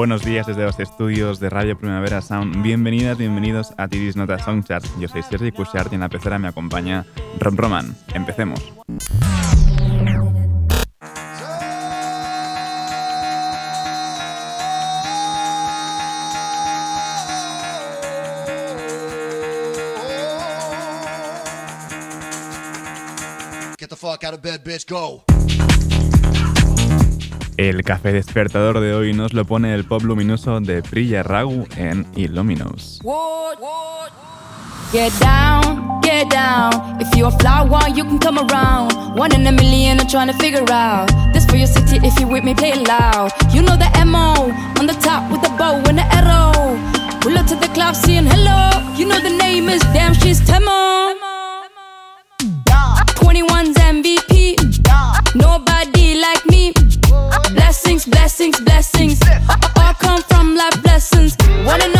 Buenos días desde los estudios de Radio Primavera Sound. Bienvenidas, bienvenidos a Tidis Nota Songchart. Yo soy Sergi Cushart y en la pecera me acompaña Rob Roman. Empecemos. Get the fuck out of bed, bitch, go. El café despertador de hoy nos lo pone el pop luminoso de Priya Ragu en Illuminous. Get down, get down. If you're a flower, you can come around. One in a million, I'm trying to figure out. This for your city, if you with me, play loud. You know the MO, on the top with the bow and the arrow. Pull up to the club, saying hello. You know the name is Damn, she's Temo. 21's MVP. Like me. Blessings, blessings. All come from life lessons. Wanna know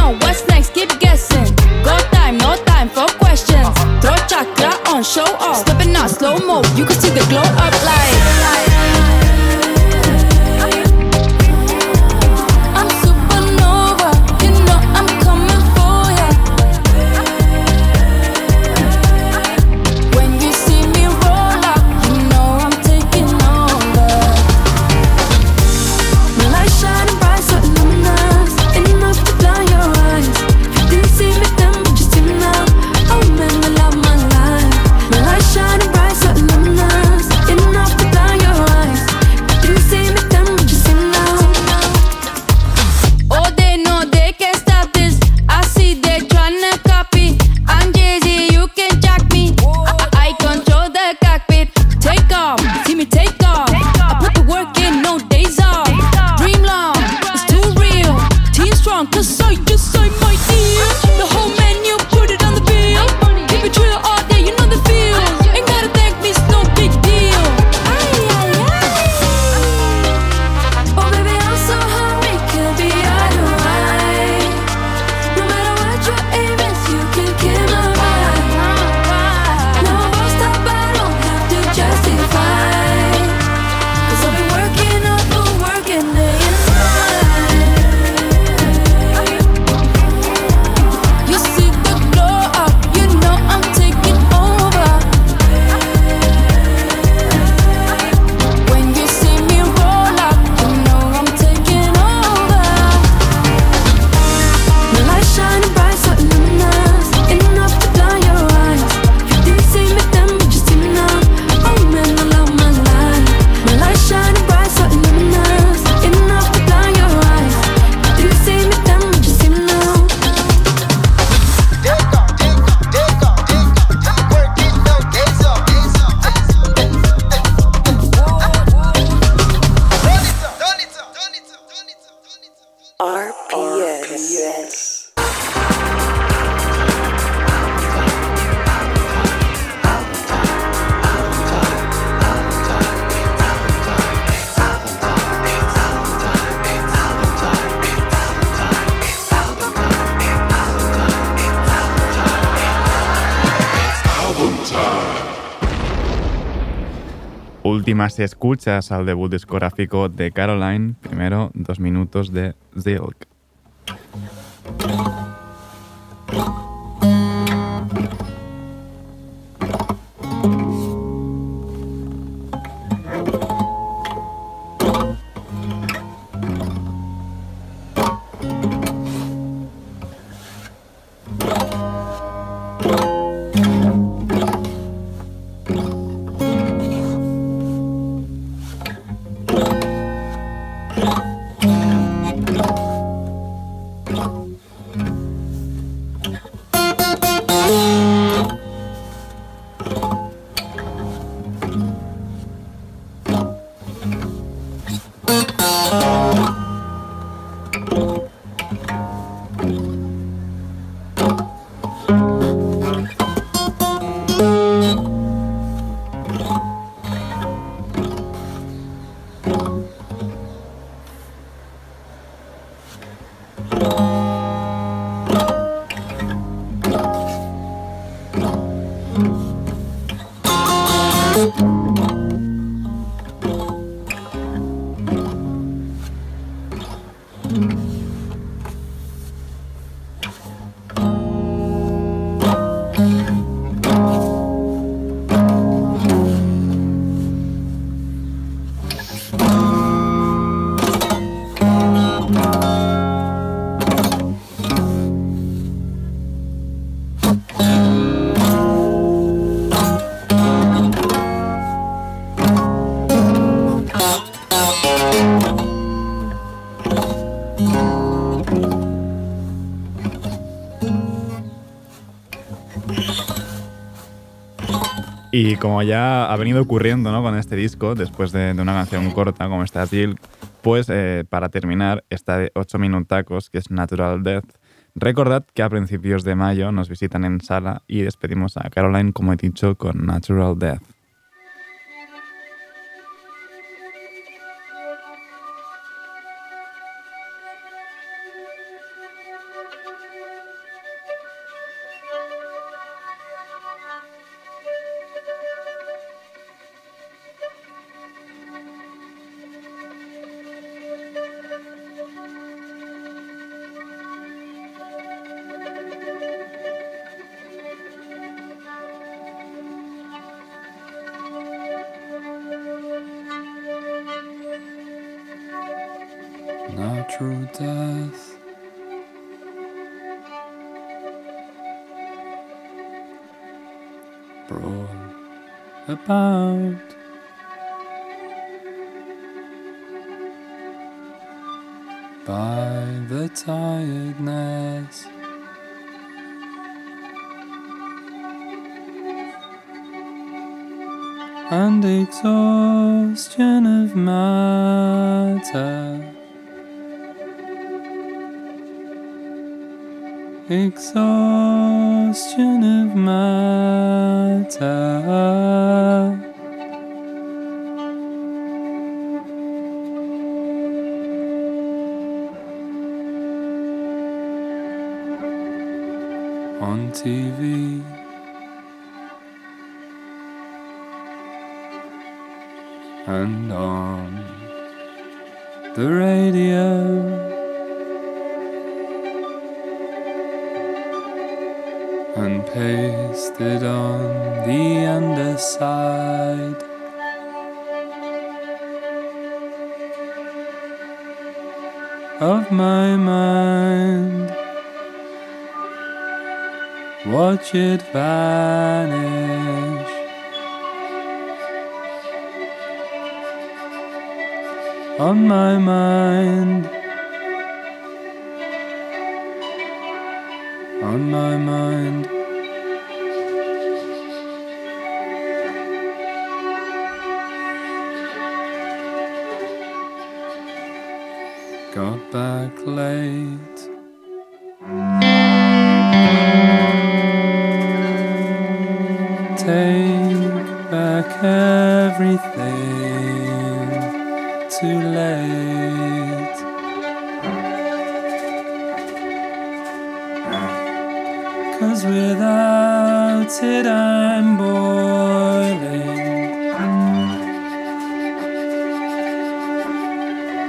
últimas escuchas al debut discográfico de Caroline, primero dos minutos de Zilk. Y como ya ha venido ocurriendo ¿no? con este disco, después de, una canción corta como esta Jill, pues eh, para terminar, esta de 8 minutacos, que es Natural Death, recordad que a principios de mayo nos visitan en sala y despedimos a Caroline, como he dicho, con Natural Death. And exhaustion of matter. exhaustion of matter. On TV. And on the radio. and pasted on the underside. Of my mind, watch it vanish. On my mind, on my mind. Got back late.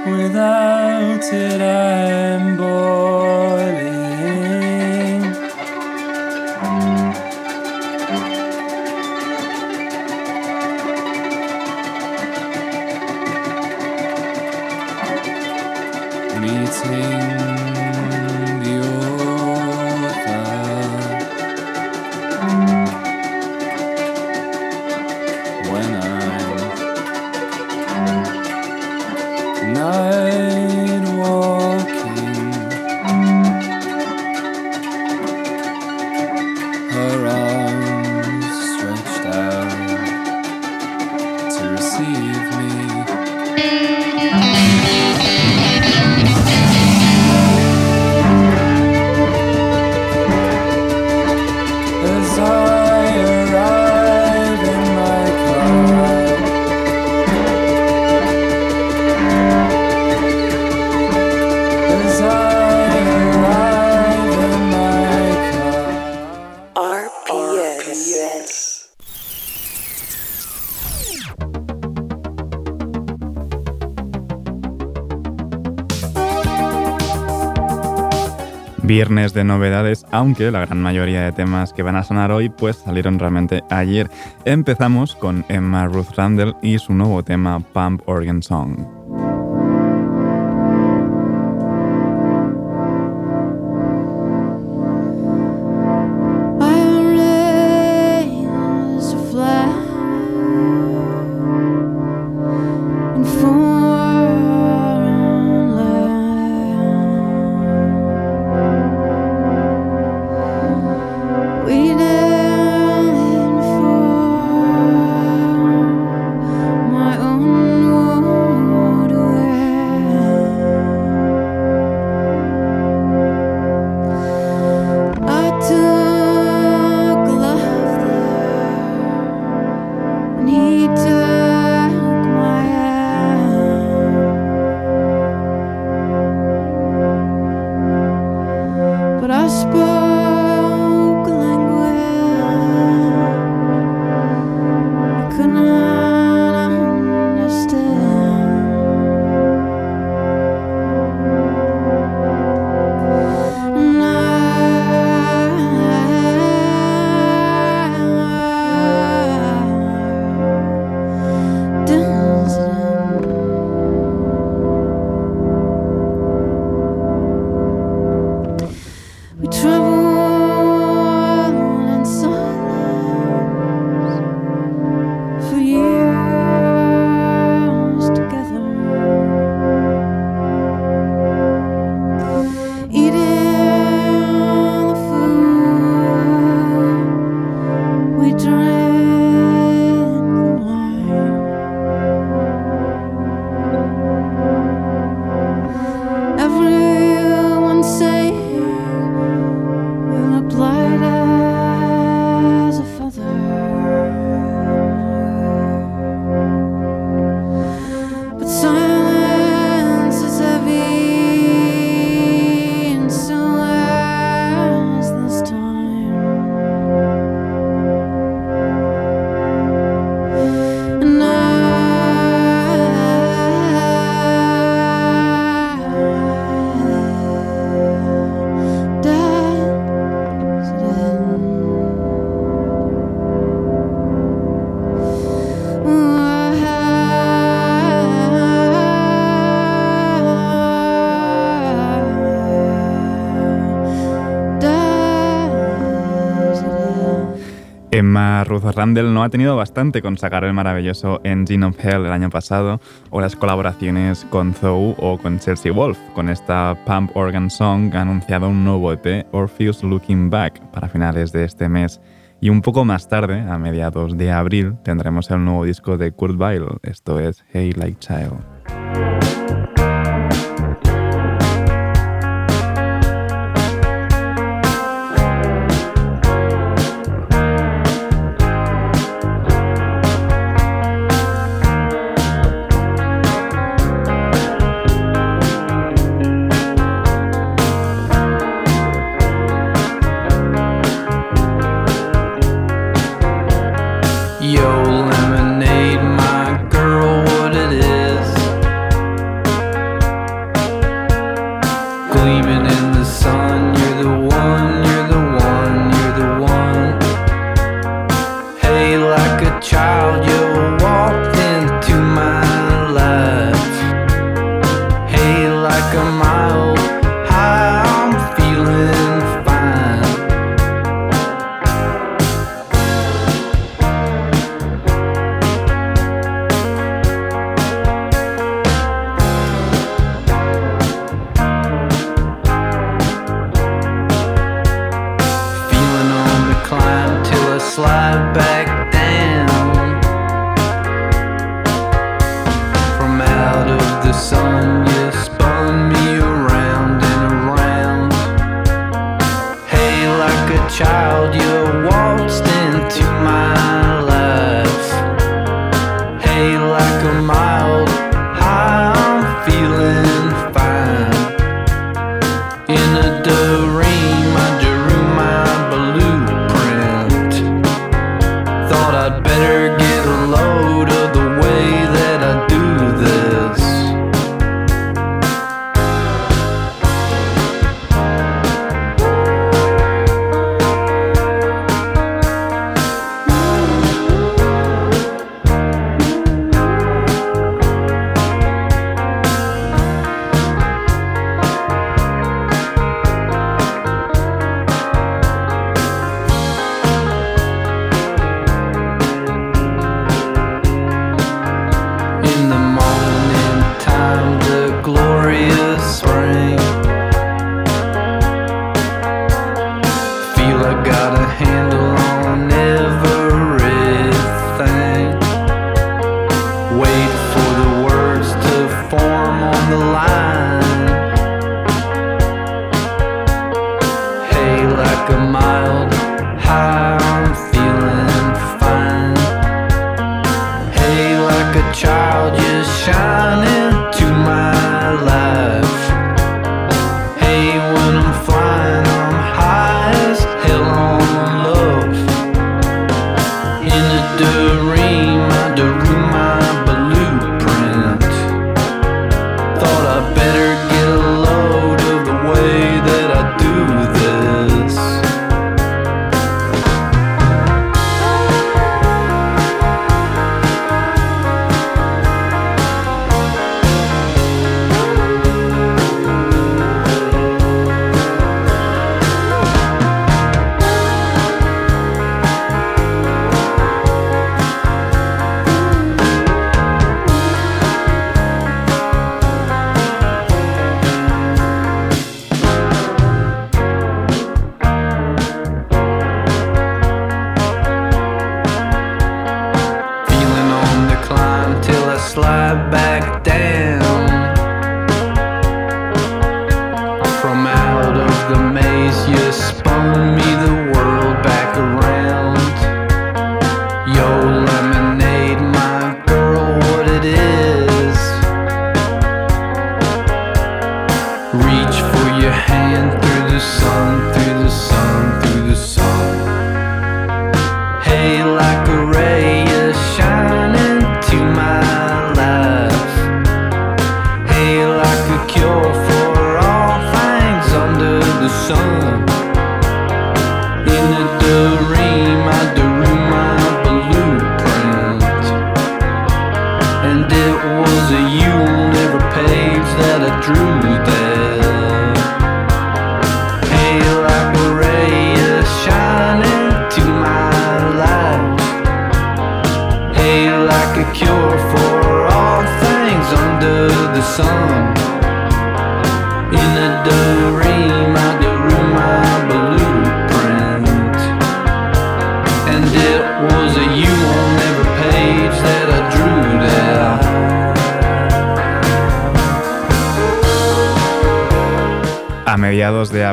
Without it, I'm boiling. De novedades, aunque la gran mayoría de temas que van a sonar hoy pues salieron realmente ayer. Empezamos con Emma Ruth Randall y su nuevo tema Pump Organ Song. Randall no ha tenido bastante con sacar el maravilloso Engine of Hell el año pasado, o las colaboraciones con Zou o con Chelsea Wolf. Con esta Pump Organ Song ha anunciado un nuevo EP, Orpheus Looking Back, para finales de este mes. Y un poco más tarde, a mediados de abril, tendremos el nuevo disco de Kurt Weill, esto es Hey Like Child.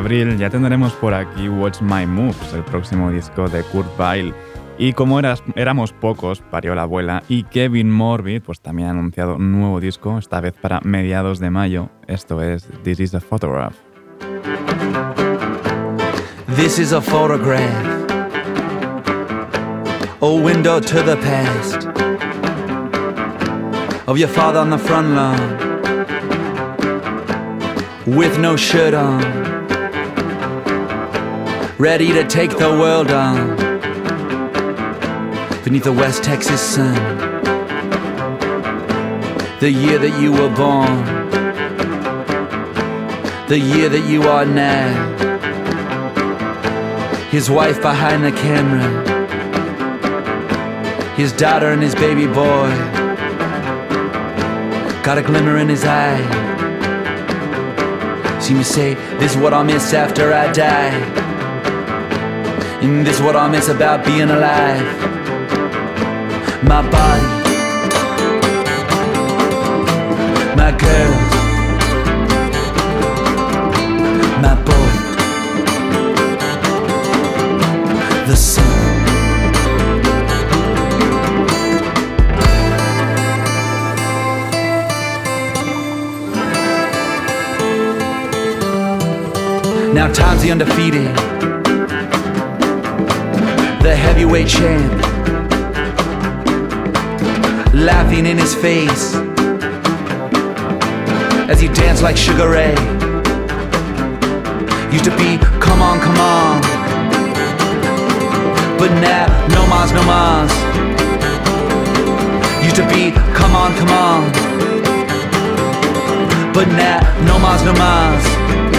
Ya tendremos por aquí Watch My Moves, el próximo disco de Kurt Weill. Y como eras- éramos pocos, parió la abuela, y Kevin Morbid pues también ha anunciado un nuevo disco, esta vez para mediados de mayo. Esto es This is a Photograph. This is a photograph, a window to the past of your father on the front lawn with no shirt on, ready to take the world on beneath the West Texas sun. The year that you were born, the year that you are now his wife behind the camera, his daughter and his baby boy. Got a glimmer in his eye. See me say, This is what I'll miss after I die. And this is what I'll miss about being alive. My body, my girls, my boy. the sun. Now time's the undefeated, heavyweight champ, laughing in his face as he danced like Sugar Ray. Used to be, come on, come on. But now, no mas, no mas. Used to be, come on, come on. But now, no mas, no mas.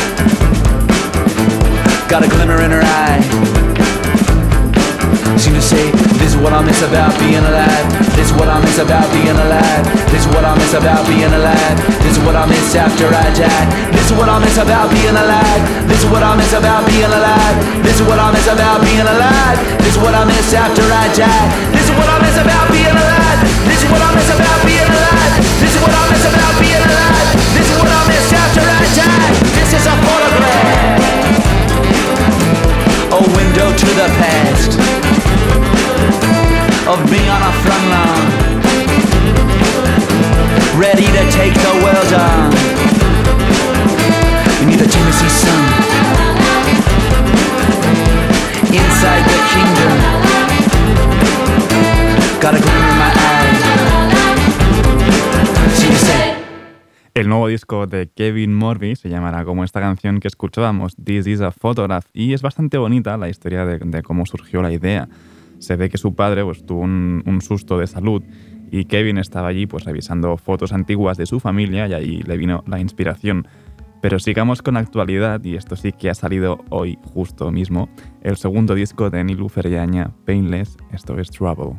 got a glimmer in her eye. Seem to say, this is what I miss about being alive. This is what I miss about being alive. This is what I miss about being alive. This is what I miss after I die. This is what I miss about being alive. This is what I miss about being alive. This is what I miss about being alive. This is what I miss after I die. This is what I miss about being alive. This is what I miss about being alive. This is what I miss about being alive. This is what I miss after I die. This is a photograph. A window to the past of me on a front line, ready to take the world on. need the Tennessee sun, inside the kingdom, got a gleam in my eye. El nuevo disco de Kevin Morby se llamará como esta canción que escuchábamos, This is a Photograph, y es bastante bonita la historia de, de cómo surgió la idea. Se ve que su padre pues, tuvo un, un susto de salud y Kevin estaba allí pues, revisando fotos antiguas de su familia y ahí le vino la inspiración. Pero sigamos con actualidad, y esto sí que ha salido hoy justo mismo, el segundo disco de Nilu Ferriaña, Painless, esto es Trouble.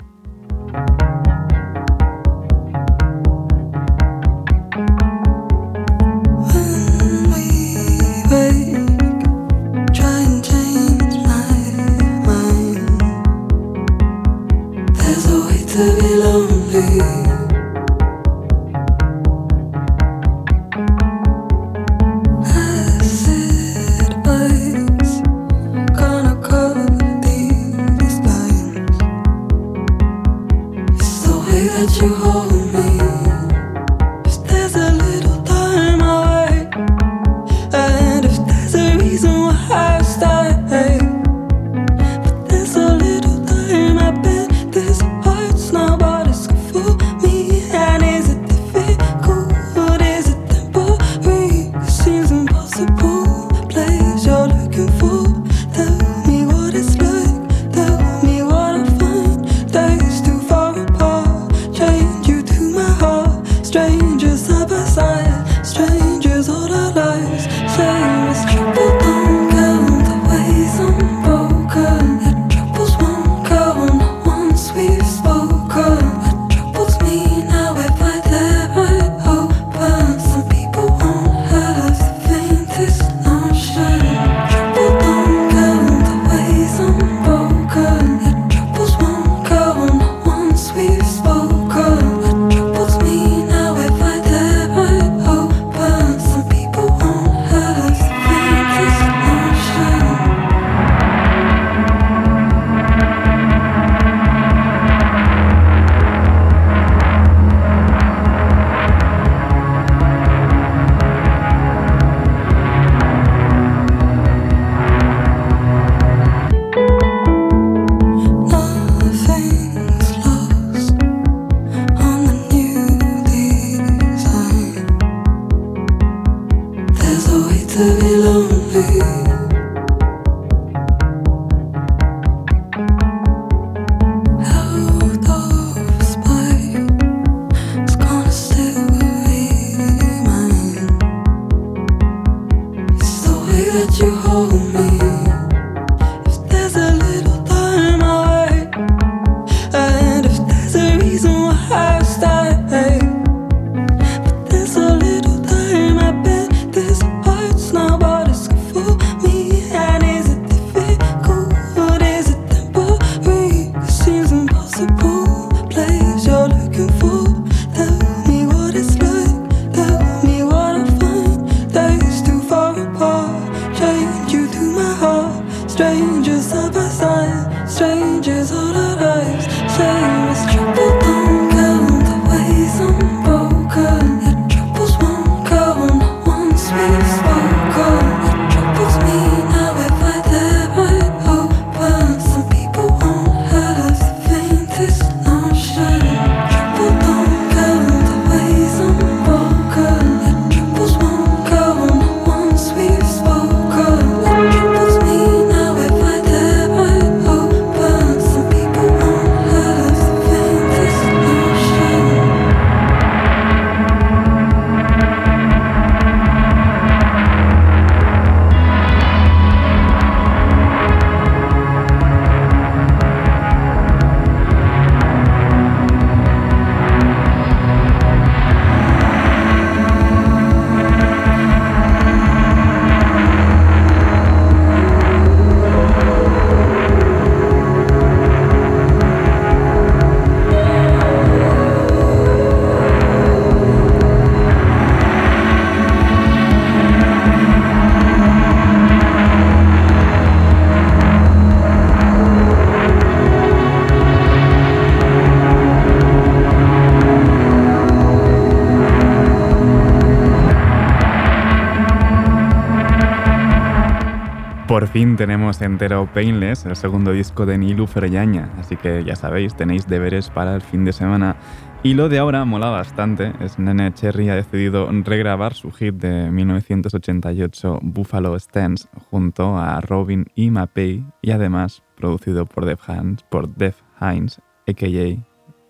Fin tenemos entero Painless, el segundo disco de Nilu Feryaña, así que ya sabéis, tenéis deberes para el fin de semana. Y lo de ahora mola bastante, es Nene Cherry ha decidido regrabar su hit de 1988 Buffalo Stance junto a Robin y Mapei y además producido por Def Hines, por Def Hines, a.k.a.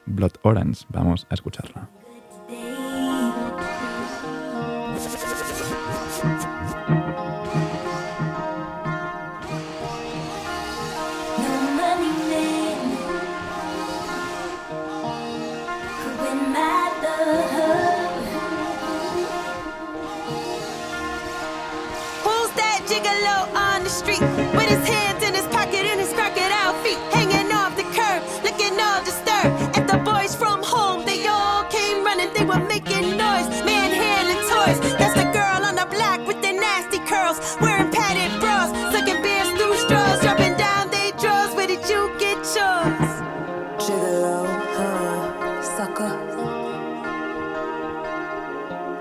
Blood Orange. Vamos a escucharlo. With his hands in his pocket and his crocodile feet hanging off the curb, looking all disturbed? At the boys from home, they all came running, they were making noise, manhandling toys. That's the girl on the block with the nasty curls, wearing padded bras, sucking beers through straws, dropping down they drawers. Where did you get yours? Gigolo, huh, sucker.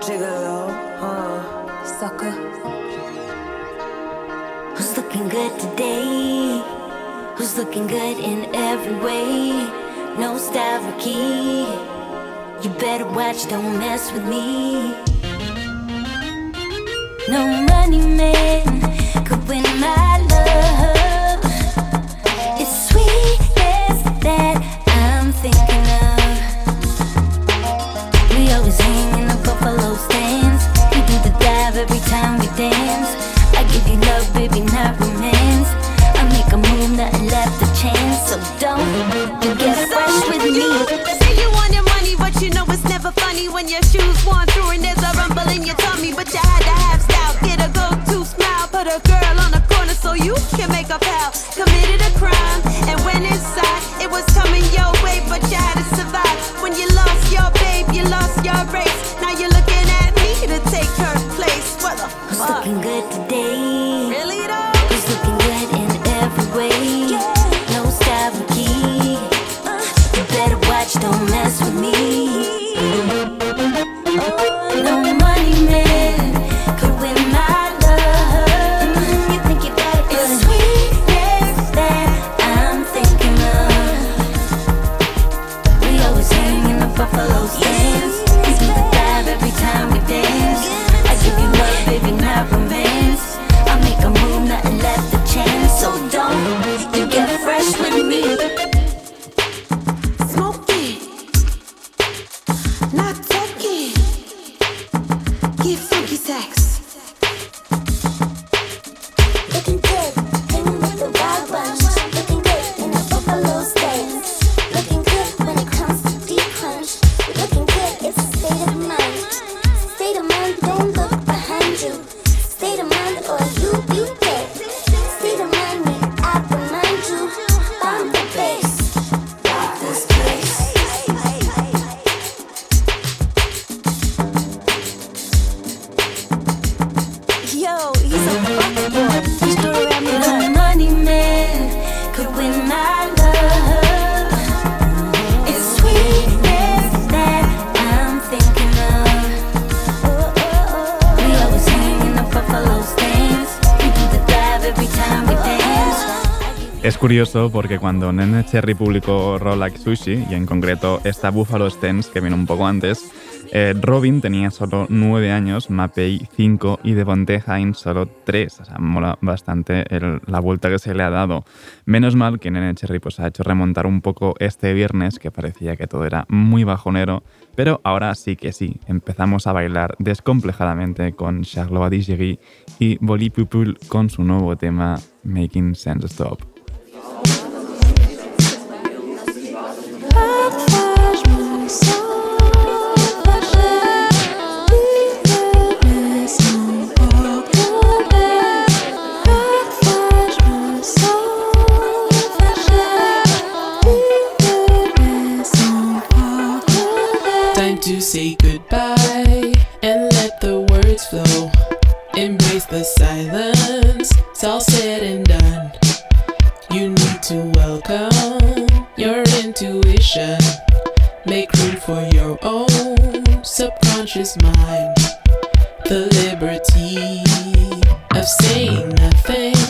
Gigolo, huh, sucker. Who's looking good today? Who's looking good in every way? No key. You better watch, don't mess with me. No money man could win my love. You curioso porque cuando Nene Cherry publicó Raw Like Sushi, y en concreto esta Buffalo Stance que vino un poco antes, eh, Robin tenía solo 9 años, Mapei 5 y Devonte Hines solo 3. O sea, mola bastante la vuelta que se le ha dado. Menos mal que Nene Cherry pues, ha hecho remontar un poco este viernes, que parecía que todo era muy bajonero, pero ahora sí que sí, empezamos a bailar descomplejadamente con Charlotte Digeri y Boli Pupul con su nuevo tema Making Sense Stop. It's all said and done. You need to welcome your intuition. Make room for your own subconscious mind. The liberty of saying nothing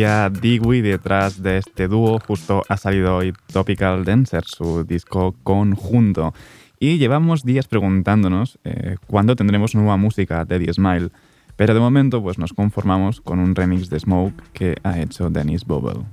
Victoria Digwi detrás de este dúo. Justo ha salido hoy Topical Dancer, su disco conjunto. Y llevamos días preguntándonos eh, cuándo tendremos nueva música de The Smile. Pero de momento pues nos conformamos con un remix de Smoke que ha hecho Dennis Bobel.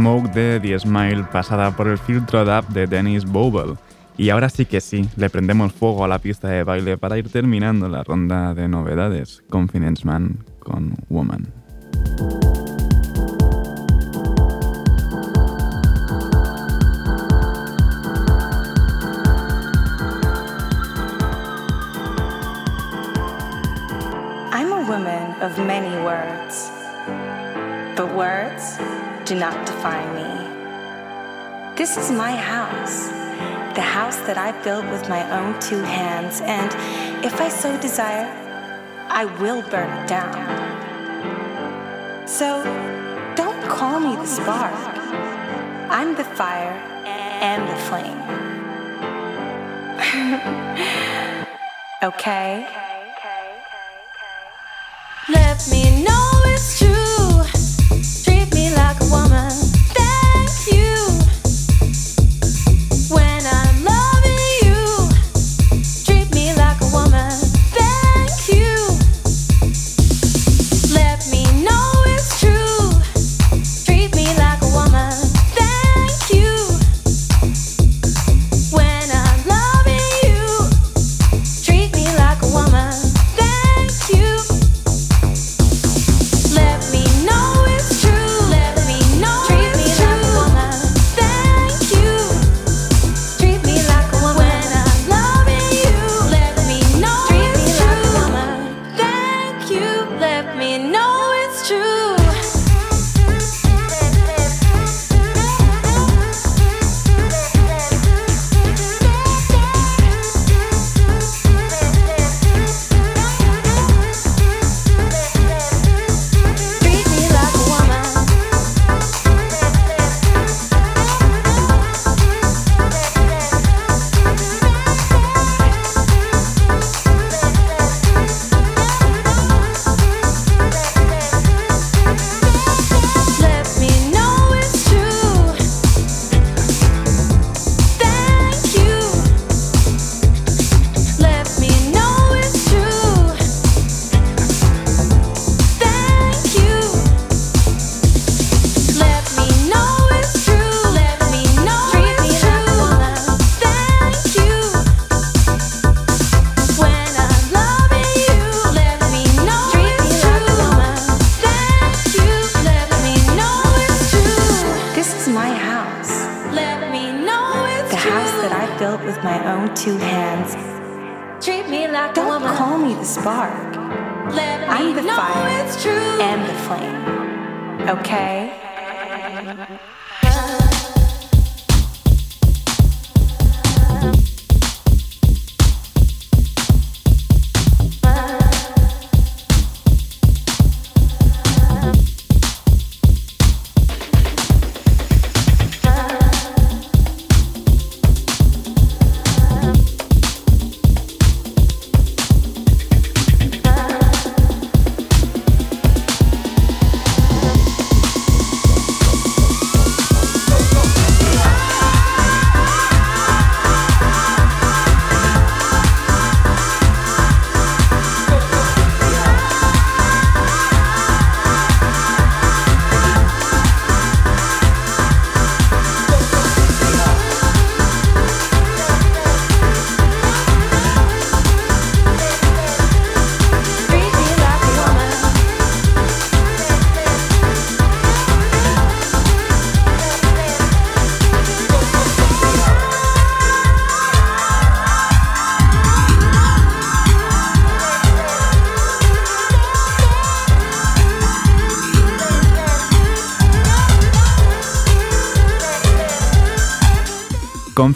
Smoke de The Smile pasada por el filtro DAP de Dennis Bobel. Y ahora sí que sí, le prendemos fuego a la pista de baile para ir terminando la ronda de novedades. Confidence Man con Woman. I'm a woman of many words, but words do not define me. This is my house, the house that I built with my own two hands, and if I so desire, I will burn it down. So don't call me the spark. I'm the fire and the flame. okay? Let me know it's true.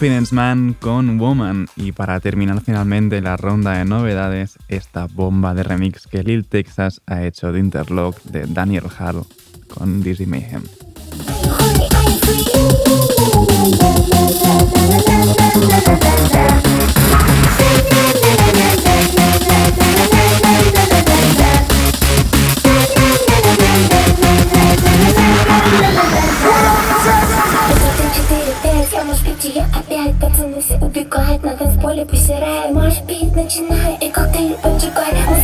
Confidence con Woman. Y para terminar finalmente la ronda de novedades, esta bomba de remix que Lil Texas ha hecho de Interlock de Daniel Hall con Dizzy Mayhem. Ты посирай, может быть, начинай. И коктейль поджигай, мы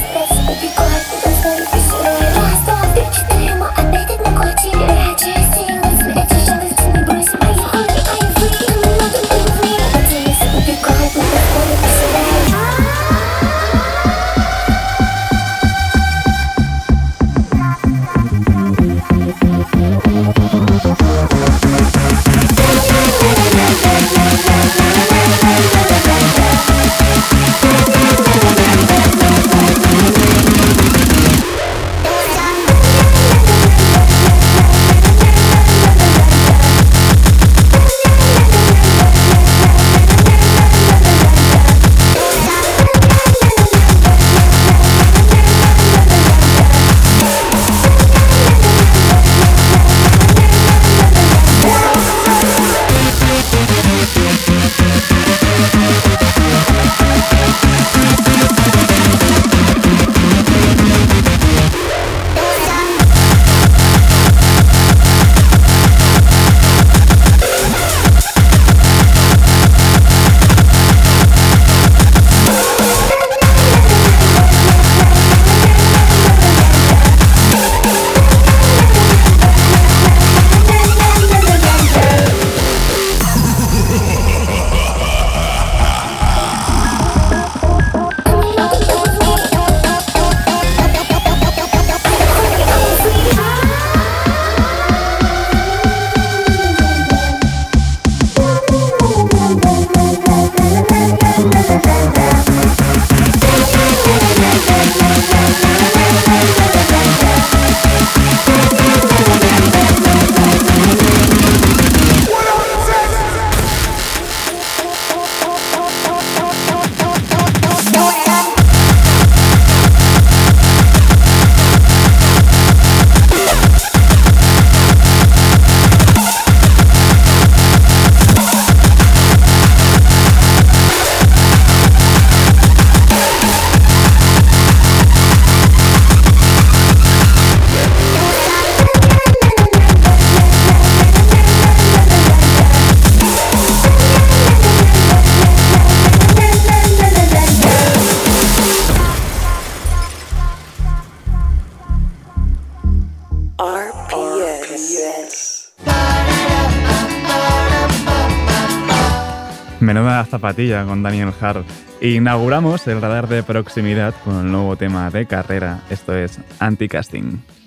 zapatilla con Daniel Hart. Inauguramos el radar de proximidad con el nuevo tema de carrera, esto es Anticasting.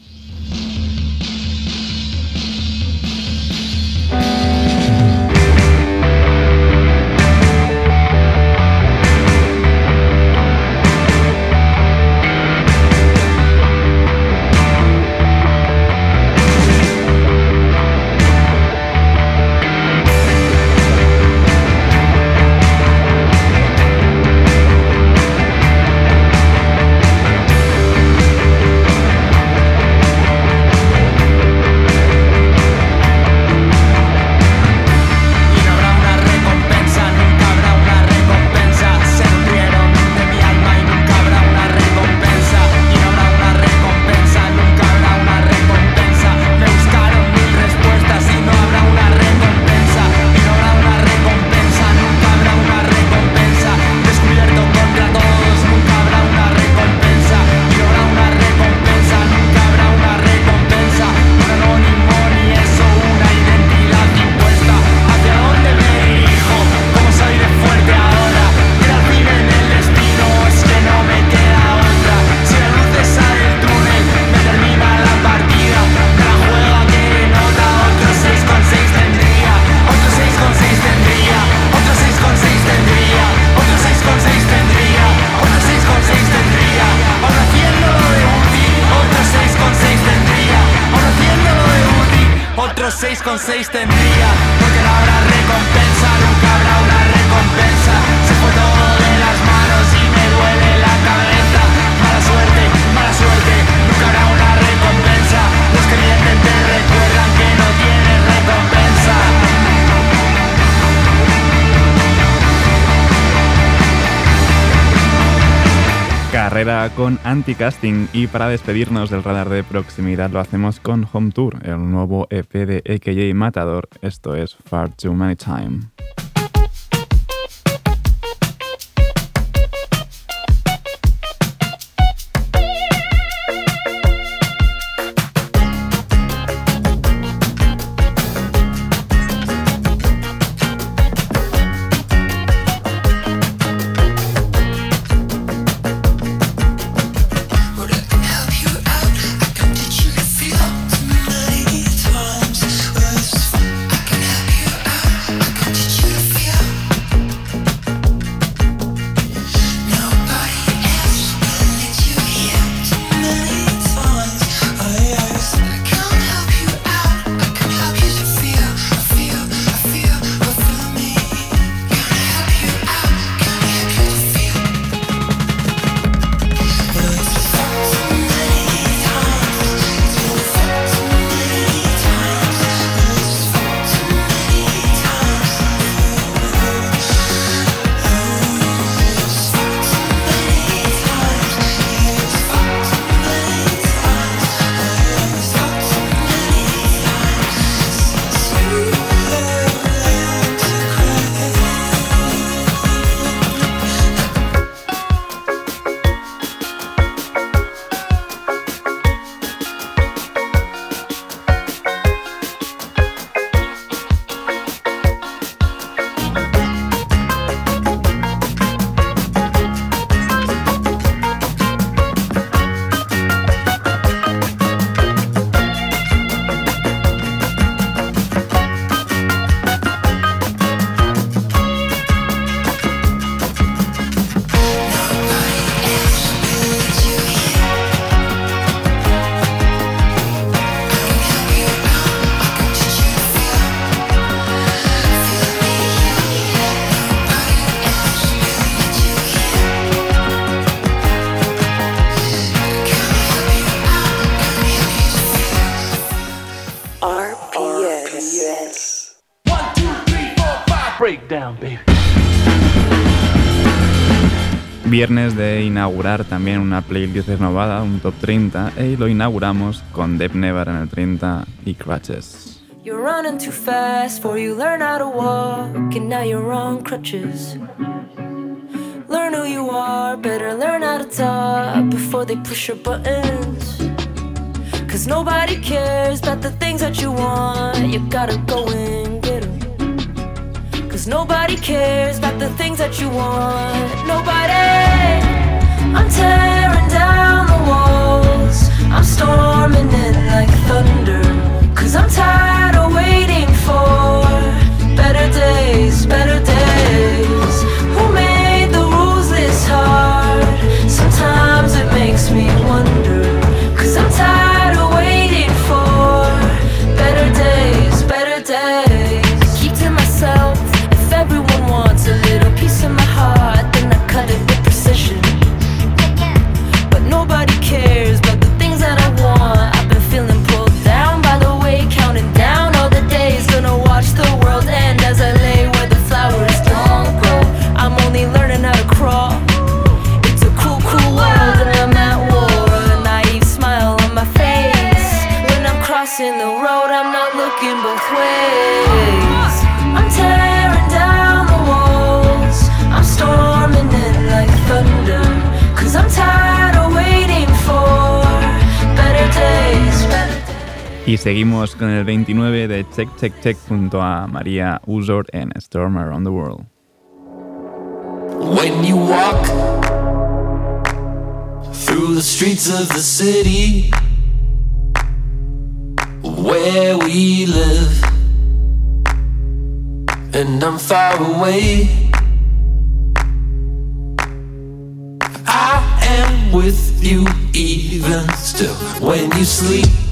otros seis con seis tendría, porque carrera con Anticasting y para despedirnos del radar de proximidad lo hacemos con Home Tour, el nuevo EP de EKJ Matador, esto es Far Too Many Time. Viernes de inaugurar también una playlist renovada, un top 30, y lo inauguramos con Deb Never en el 30 y Crutches. You're running too fast before you learn how to walk, and now you're on crutches. Learn who you are, better learn how to talk before they push your buttons. Cause nobody cares about the things that you want, you gotta go them. Cause nobody cares about the things that you want, nobody. I'm tearing down the walls, I'm storming in like thunder. Cause I'm tired of waiting for better days, better days. Seguimos con el 29 de Check Check Check junto a Maria Uzor en Storm Around the World. When you walk through the streets of the city where we live, and I'm far away, I am with you even still. When you sleep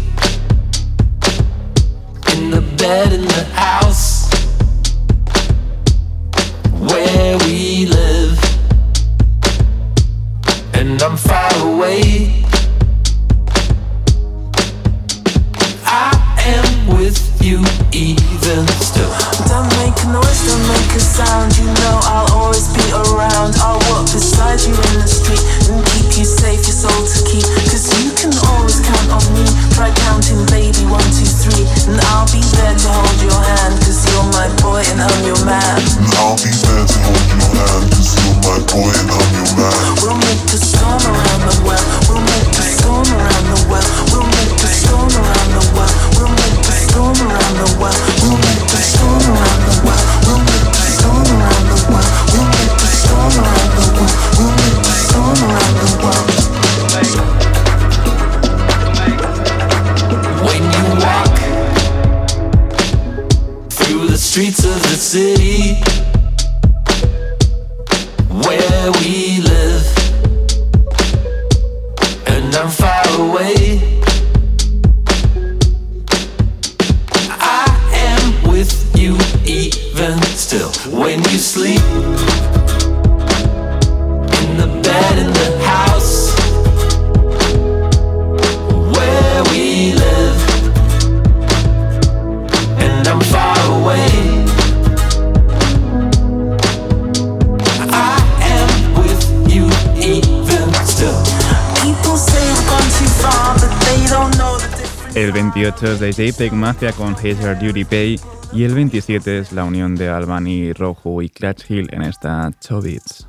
in the bed in the house where we live, and I'm far away. I am with you even still. Don't make a noise, don't make a sound. You know I'll always be around. I'll walk beside you in the street keep you safe, your soul to keep. Cause you can always count on me. Try counting, baby, one, two, three. And I'll be there to hold your hand. Cause you're my boy and I'm your man. I'll be there to hold your hand Cause you're my boy and I'm your man We'll make the storm around the well. We'll make the storm around the well. 28 es de JPEG Mafia con Hazer Duty Pay y el 27 es la unión de Albany Rojo y Clutch Hill en esta Chobits.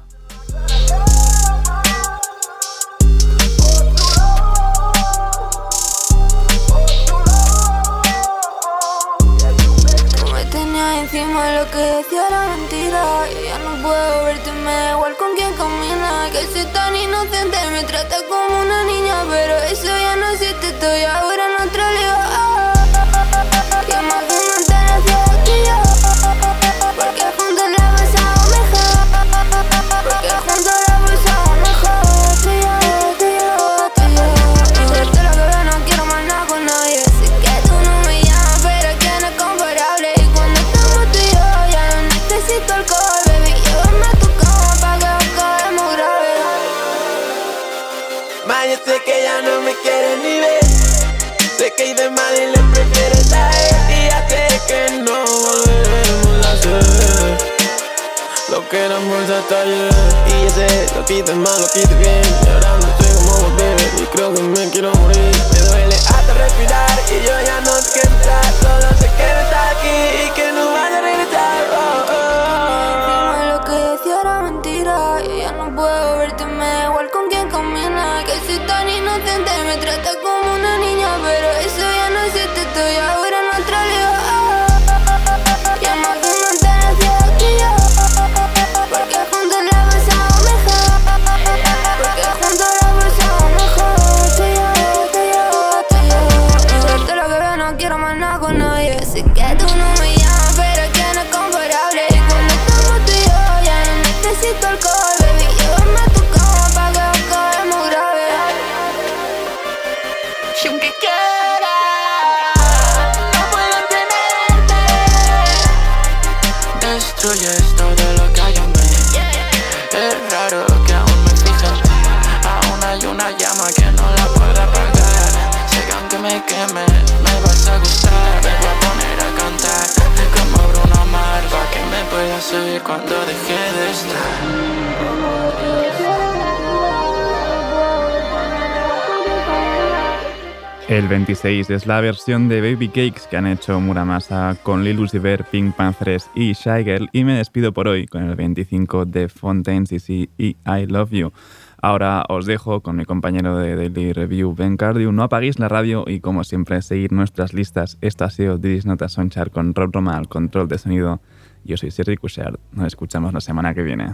Encima lo que decía era mentira. Y ya no puedo verte, me da igual con quién camina. Que soy tan inocente, me trata como una niña Pero eso ya no existe, estoy ahora Ma, yo sé que ya no me quiere ni ver. Sé que hay de mal y le prefiere traer. Y ya sé que no volveremos a ser. Lo que era bolsa hasta ayer Y ya sé, lo que hice mal, lo que hice bien Y ahora no sé cómo volver Y creo que me quiero morir Me duele hasta respirar Y yo ya no sé qué entrar Solo sé que no está aquí Y que no El 26 es la versión de Baby Cakes que han hecho Muramasa con Lil Uzi Vert, Pink Panthers y Shy y me despido por hoy con el 25 de Fontaine CC y I Love You. Ahora os dejo con mi compañero de Daily Review, Ben Cardew. No apaguéis la radio y como siempre seguir nuestras listas. Esto ha sido This Nota Sonchar con Rob Roma al control de sonido. Yo soy Sergi Cushard. Nos escuchamos la semana que viene.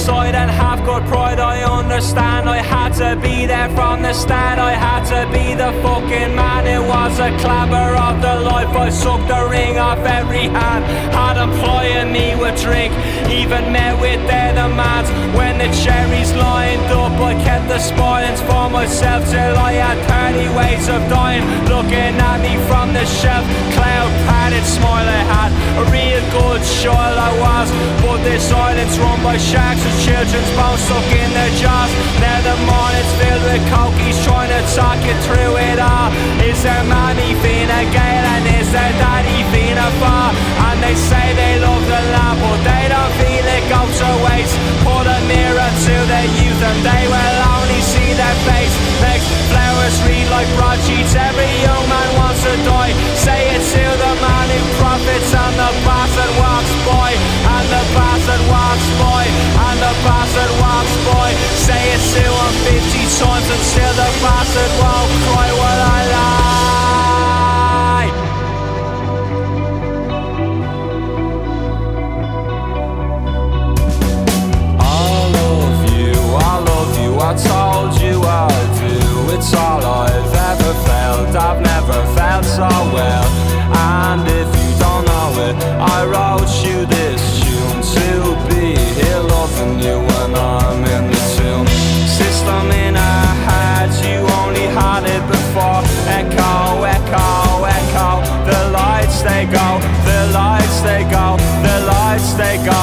genocide and have got pride, I understand. I had to be there from the start. I had to be the fucking man. It was a clamour of the life. I sucked the ring off every hand. Had them plying me with drink, even met with their demands. When the cherries lined up, I kept the spoilings for myself till I had 30 ways of dying. Looking at me from the shelf, cloud padded smile I had. A real good child I was, but this island's run by sharks with children's bones stuck in their jaws. Now the morning's filled with cokies trying to talk you through it all. Is there mommy Fine Gael and is there daddy Fina Far? And they say they love the land, but they don't feel it go to waste. Put a mirror to their youth and they will only see their face. Next flowers read like broadsheets. Every young man wants to die. Say it to the man who profits and the bastard walks by. And the bastard walks by. And the bastard walks by. Say it to him 50 times until the bastard won't cry. Well, I lie. it's all I've ever felt. I've never felt so well. And if you don't know it, I wrote you this tune to be here loving you when I'm in the tomb. System in a head, you only had it before. Echo, echo, echo. The lights they go, the lights they go, the lights they go.